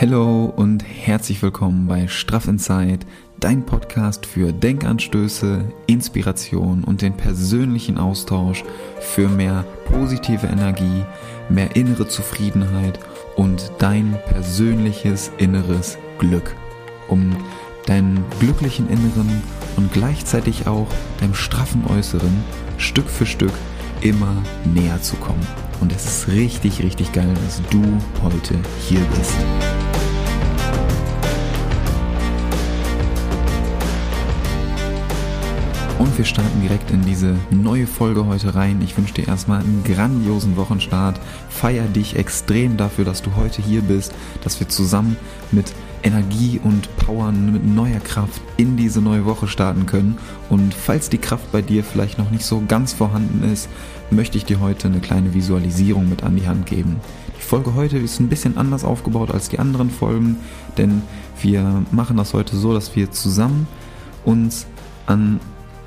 Hallo und herzlich willkommen bei Straff Inside, dein Podcast für Denkanstöße, Inspiration und den persönlichen Austausch für mehr positive Energie, mehr innere Zufriedenheit und dein persönliches inneres Glück. Um deinen glücklichen Inneren und gleichzeitig auch deinem straffen Äußeren Stück für Stück immer näher zu kommen. Richtig, richtig geil, dass du heute hier bist. Und wir starten direkt in diese neue Folge heute rein. Ich wünsche dir erstmal einen grandiosen Wochenstart. Feier dich extrem dafür, dass du heute hier bist, dass wir zusammen mit Energie und Power, mit neuer Kraft in diese neue Woche starten können. Und falls die Kraft bei dir vielleicht noch nicht so ganz vorhanden ist, möchte ich dir heute eine kleine Visualisierung mit an die Hand geben. Die Folge heute ist ein bisschen anders aufgebaut als die anderen Folgen, denn wir machen das heute so, dass wir zusammen uns an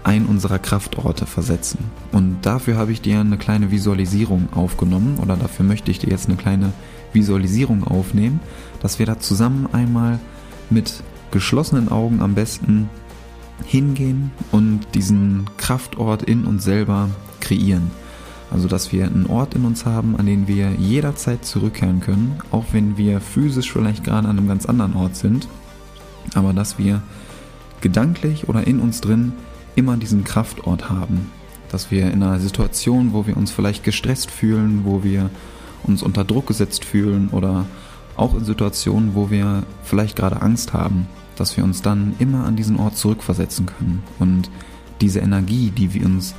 einen unserer Kraftorte versetzen. Und dafür habe ich dir eine kleine Visualisierung aufgenommen oder dafür möchte ich dir jetzt eine kleine Visualisierung aufnehmen, dass wir da zusammen einmal mit geschlossenen Augen am besten hingehen und diesen Kraftort in uns selber kreieren. Also dass wir einen Ort in uns haben, an den wir jederzeit zurückkehren können, auch wenn wir physisch vielleicht gerade an einem ganz anderen Ort sind, aber dass wir gedanklich oder in uns drin immer diesen Kraftort haben. Dass wir in einer Situation, wo wir uns vielleicht gestresst fühlen, wo wir uns unter Druck gesetzt fühlen oder auch in Situationen, wo wir vielleicht gerade Angst haben, dass wir uns dann immer an diesen Ort zurückversetzen können. Und diese Energie, die wir uns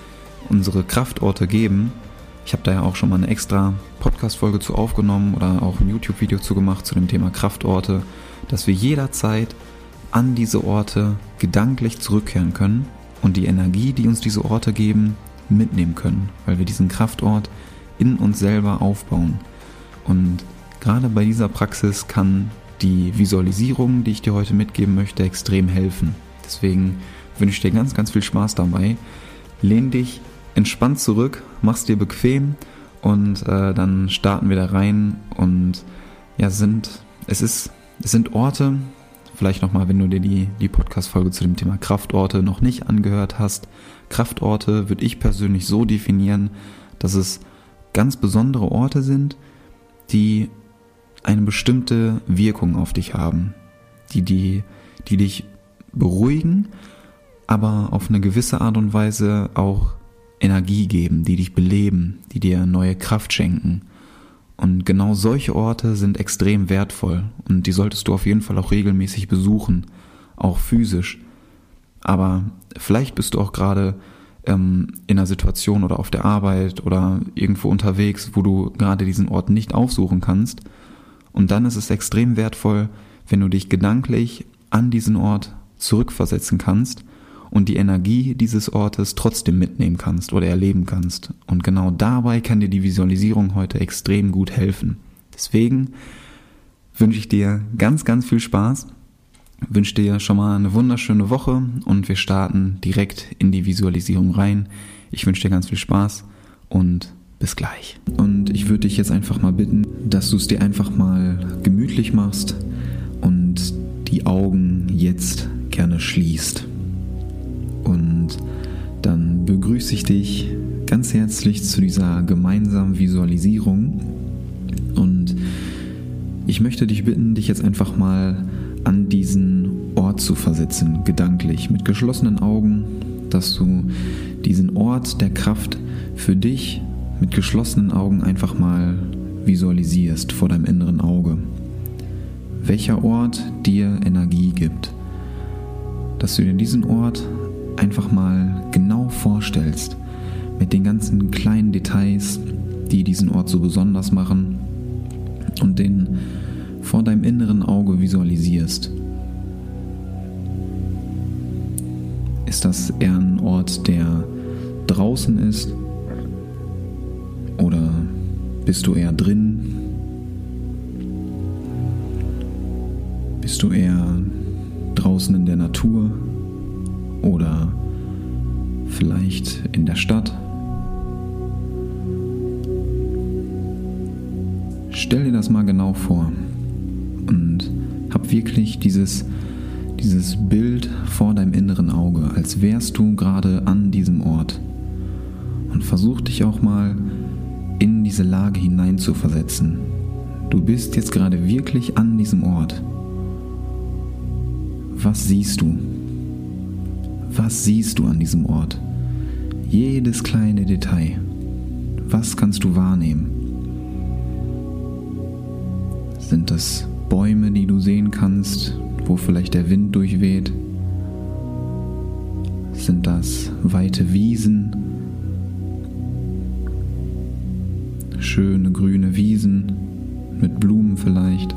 unsere Kraftorte geben, ich habe da ja auch schon mal eine extra Podcast-Folge zu aufgenommen oder auch ein YouTube-Video zu gemacht zu dem Thema Kraftorte, dass wir jederzeit an diese Orte gedanklich zurückkehren können und die Energie, die uns diese Orte geben, mitnehmen können, weil wir diesen Kraftort in uns selber aufbauen. Und gerade bei dieser Praxis kann die Visualisierung, die ich dir heute mitgeben möchte, extrem helfen. Deswegen wünsche ich dir ganz, ganz viel Spaß dabei. Lehn dich entspannt zurück, mach's dir bequem und äh, dann starten wir da rein und ja, sind, es ist, es sind Orte, vielleicht nochmal, wenn du dir die, die Podcast-Folge zu dem Thema Kraftorte noch nicht angehört hast. Kraftorte würde ich persönlich so definieren, dass es ganz besondere Orte sind, die eine bestimmte Wirkung auf dich haben, die, die, die dich beruhigen, aber auf eine gewisse Art und Weise auch Energie geben, die dich beleben, die dir neue Kraft schenken. Und genau solche Orte sind extrem wertvoll und die solltest du auf jeden Fall auch regelmäßig besuchen, auch physisch. Aber vielleicht bist du auch gerade ähm, in einer Situation oder auf der Arbeit oder irgendwo unterwegs, wo du gerade diesen Ort nicht aufsuchen kannst. Und dann ist es extrem wertvoll, wenn du dich gedanklich an diesen Ort zurückversetzen kannst und die Energie dieses Ortes trotzdem mitnehmen kannst oder erleben kannst. Und genau dabei kann dir die Visualisierung heute extrem gut helfen. Deswegen wünsche ich dir ganz, ganz viel Spaß, wünsche dir schon mal eine wunderschöne Woche und wir starten direkt in die Visualisierung rein. Ich wünsche dir ganz viel Spaß und bis gleich. Und ich würde dich jetzt einfach mal bitten, dass du es dir einfach mal gemütlich machst und die Augen jetzt gerne schließt. Und dann begrüße ich dich ganz herzlich zu dieser gemeinsamen Visualisierung. Und ich möchte dich bitten, dich jetzt einfach mal an diesen Ort zu versetzen, gedanklich, mit geschlossenen Augen, dass du diesen Ort der Kraft für dich mit geschlossenen Augen einfach mal visualisierst vor deinem inneren Auge. Welcher Ort dir Energie gibt. Dass du dir diesen Ort einfach mal genau vorstellst, mit den ganzen kleinen Details, die diesen Ort so besonders machen und den vor deinem inneren Auge visualisierst. Ist das eher ein Ort, der draußen ist? Oder bist du eher drin? Bist du eher draußen in der Natur? oder vielleicht in der Stadt. Stell dir das mal genau vor Hab wirklich dieses, dieses Bild vor deinem inneren Auge, als wärst du gerade an diesem Ort. Und versuch dich auch mal in diese Lage hineinzuversetzen. Du bist jetzt gerade wirklich an diesem Ort. Was siehst du? Was siehst du an diesem Ort? Jedes kleine Detail. Was kannst du wahrnehmen? Sind das Bäume, die du sehen kannst, wo vielleicht der Wind durchweht? Sind das weite Wiesen? Schöne grüne Wiesen mit Blumen vielleicht?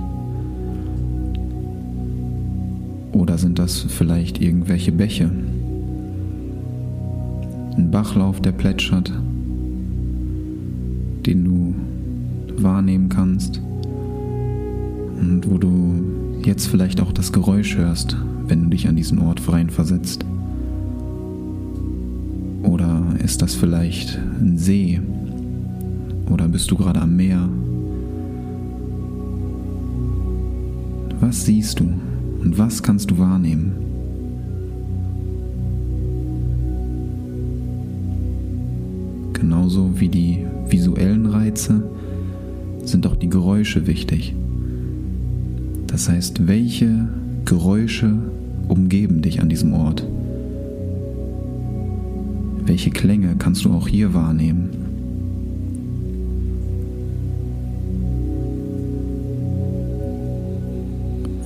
Oder sind das vielleicht irgendwelche Bäche? Ein Bachlauf, der plätschert, den du wahrnehmen kannst und wo du jetzt vielleicht auch das Geräusch hörst, wenn du dich an diesen Ort versetzt. Oder ist das vielleicht ein See? Oder bist du gerade am Meer? Was siehst du und was kannst du wahrnehmen? Genauso wie die visuellen Reize sind auch die Geräusche wichtig. Das heißt, welche Geräusche umgeben dich an diesem Ort? Welche Klänge kannst du auch hier wahrnehmen?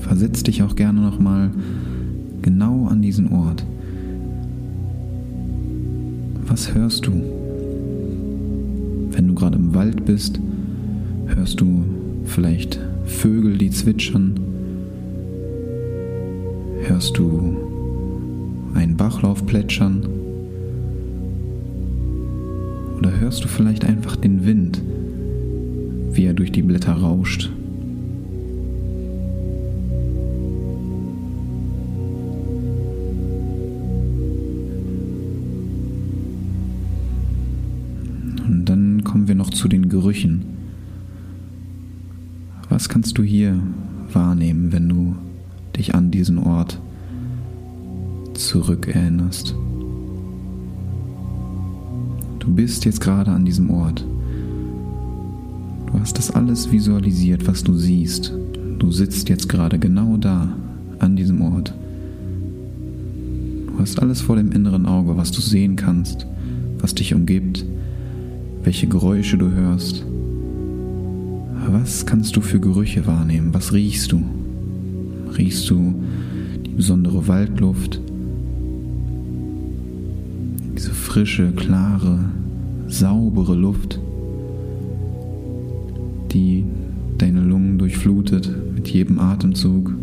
Versetz dich auch gerne nochmal genau an diesen Ort. Was hörst du? Wenn du gerade im Wald bist, hörst du vielleicht Vögel, die zwitschern? Hörst du einen Bachlauf plätschern? Oder hörst du vielleicht einfach den Wind, wie er durch die Blätter rauscht? Und dann kommen wir noch zu den Gerüchen. Was kannst du hier wahrnehmen, wenn du dich an diesen Ort zurückerinnerst? Du bist jetzt gerade an diesem Ort. Du hast das alles visualisiert, was du siehst. Du sitzt jetzt gerade genau da, an diesem Ort. Du hast alles vor dem inneren Auge, was du sehen kannst, was dich umgibt, welche Geräusche du hörst. Was kannst du für Gerüche wahrnehmen? Was riechst du? Riechst du die besondere Waldluft? Diese frische, klare, saubere Luft, die deine Lungen durchflutet mit jedem Atemzug.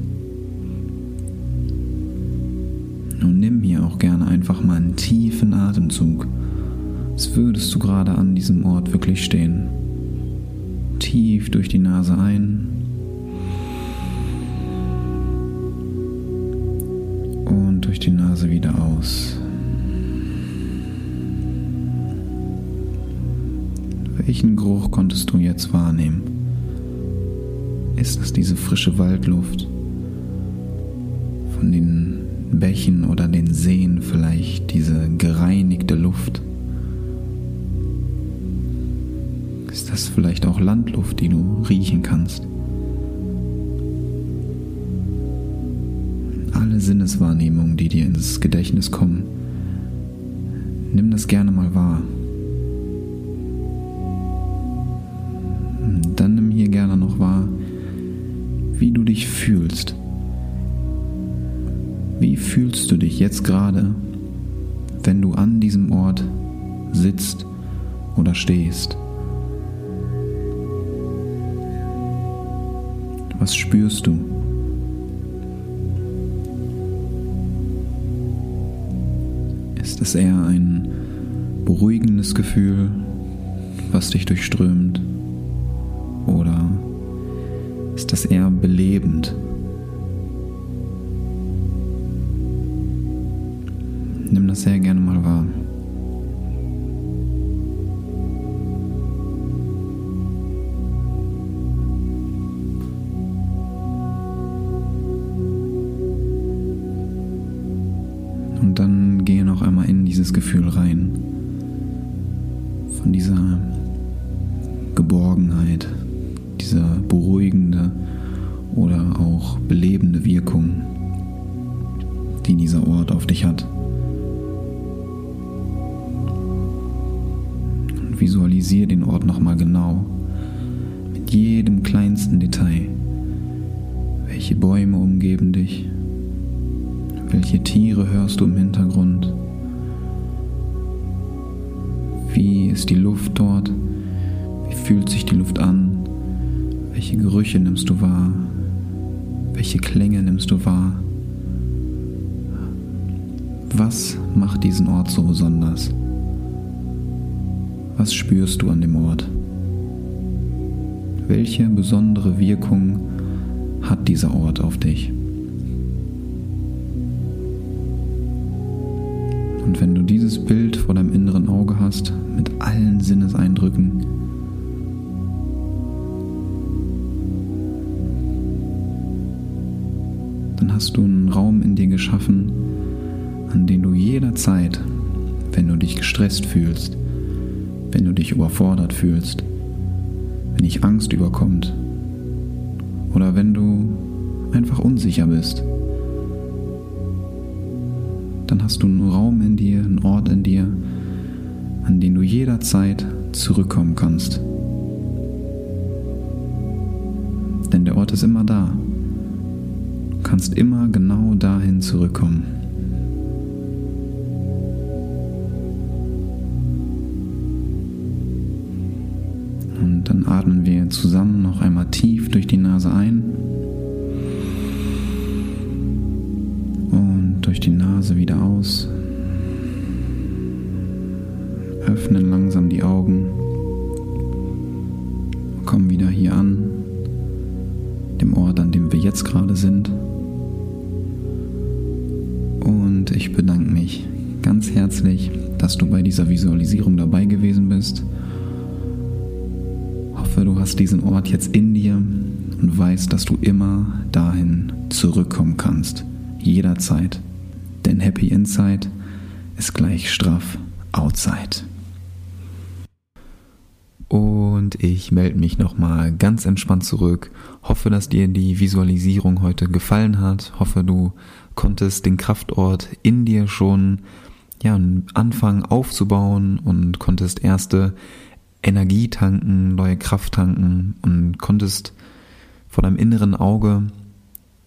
Und nimm hier auch gerne einfach mal einen tiefen Atemzug, als würdest du gerade an diesem Ort wirklich stehen tief durch die Nase ein und durch die Nase wieder aus. Welchen Geruch konntest du jetzt wahrnehmen? Ist es diese frische Waldluft von den Bächen oder den Seen vielleicht, diese gereinigte Luft? Ist vielleicht auch Landluft, die du riechen kannst. Alle Sinneswahrnehmungen, die dir ins Gedächtnis kommen, nimm das gerne mal wahr. Dann nimm hier gerne noch wahr, wie du dich fühlst. Wie fühlst du dich jetzt gerade, wenn du an diesem Ort sitzt oder stehst? Was spürst du? Ist es eher ein beruhigendes Gefühl, was dich durchströmt? Oder ist das eher belebend? Nimm das sehr gerne mal wahr. Belebende Wirkung, die dieser Ort auf dich hat. Und visualisiere den Ort nochmal genau, mit jedem kleinsten Detail. Welche Bäume umgeben dich? Welche Tiere hörst du im Hintergrund? Wie ist die Luft dort? Wie fühlt sich die Luft an? Welche Gerüche nimmst du wahr? Welche Klänge nimmst du wahr? Was macht diesen Ort so besonders? Was spürst du an dem Ort? Welche besondere Wirkung hat dieser Ort auf dich? Und wenn du dieses Bild vor deinem inneren Auge hast, mit allen Sinneseindrücken, hast du einen Raum in dir geschaffen, an den du jederzeit, wenn du dich gestresst fühlst, wenn du dich überfordert fühlst, wenn dich Angst überkommt oder wenn du einfach unsicher bist, dann hast du einen Raum in dir, einen Ort in dir, an den du jederzeit zurückkommen kannst. Denn der Ort ist immer da. Kannst immer genau dahin zurückkommen. Und dann atmen wir zusammen noch einmal tief durch die Nase ein durch die Nase wieder aus. Öffnen langsam die Augen. Kommen wieder hier an, dem Ort, an dem wir jetzt gerade sind. Herzlich, dass du bei dieser Visualisierung dabei gewesen bist. Hoffe, du hast diesen Ort jetzt in dir und weißt, dass du immer dahin zurückkommen kannst. Jederzeit. Denn Happy Inside ist gleich straff Outside. Und ich melde mich nochmal ganz entspannt zurück. Hoffe, dass dir die Visualisierung heute gefallen hat. Hoffe, du konntest den Kraftort in dir schon ja, anfangen aufzubauen und konntest erste Energie tanken, neue Kraft tanken und konntest vor deinem inneren Auge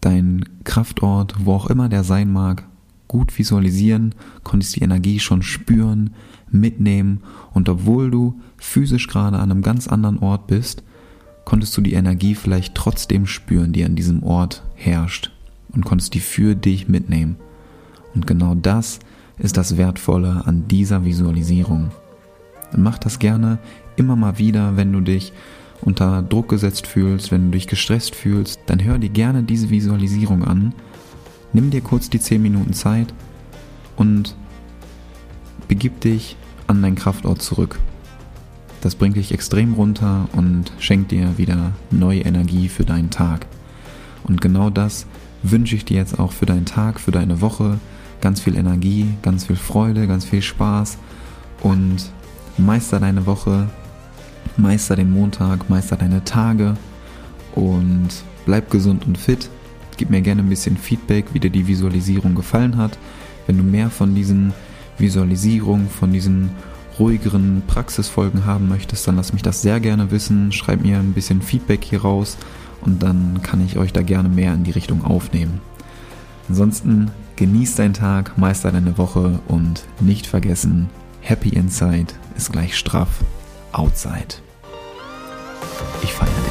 dein Kraftort, wo auch immer der sein mag, gut visualisieren, konntest die Energie schon spüren, mitnehmen und obwohl du physisch gerade an einem ganz anderen Ort bist, konntest du die Energie vielleicht trotzdem spüren, die an diesem Ort herrscht und konntest die für dich mitnehmen. Und genau das ist das Wertvolle an dieser Visualisierung. mach das gerne immer mal wieder, wenn du dich unter Druck gesetzt fühlst, wenn du dich gestresst fühlst, dann hör dir gerne diese Visualisierung an Nimm dir kurz die 10 Minuten Zeit und begib dich an deinen Kraftort zurück. Das bringt dich extrem runter und schenkt dir wieder neue Energie für deinen Tag. Und genau das wünsche ich dir jetzt auch für deinen Tag, für deine Woche. Ganz viel Energie, ganz viel Freude, ganz viel Spaß und meister deine Woche, meister den Montag, meister deine Tage und bleib gesund und fit. Gib mir gerne ein bisschen Feedback, wie dir die Visualisierung gefallen hat. Wenn du mehr von diesen Visualisierungen, von diesen ruhigeren Praxisfolgen haben möchtest, dann lass mich das sehr gerne wissen. Schreib mir ein bisschen Feedback hier raus und dann kann ich euch da gerne mehr in die Richtung aufnehmen. Ansonsten genieß deinen Tag, meister deine Woche und nicht vergessen, Happy Inside ist gleich straff Outside. Ich feiere dich.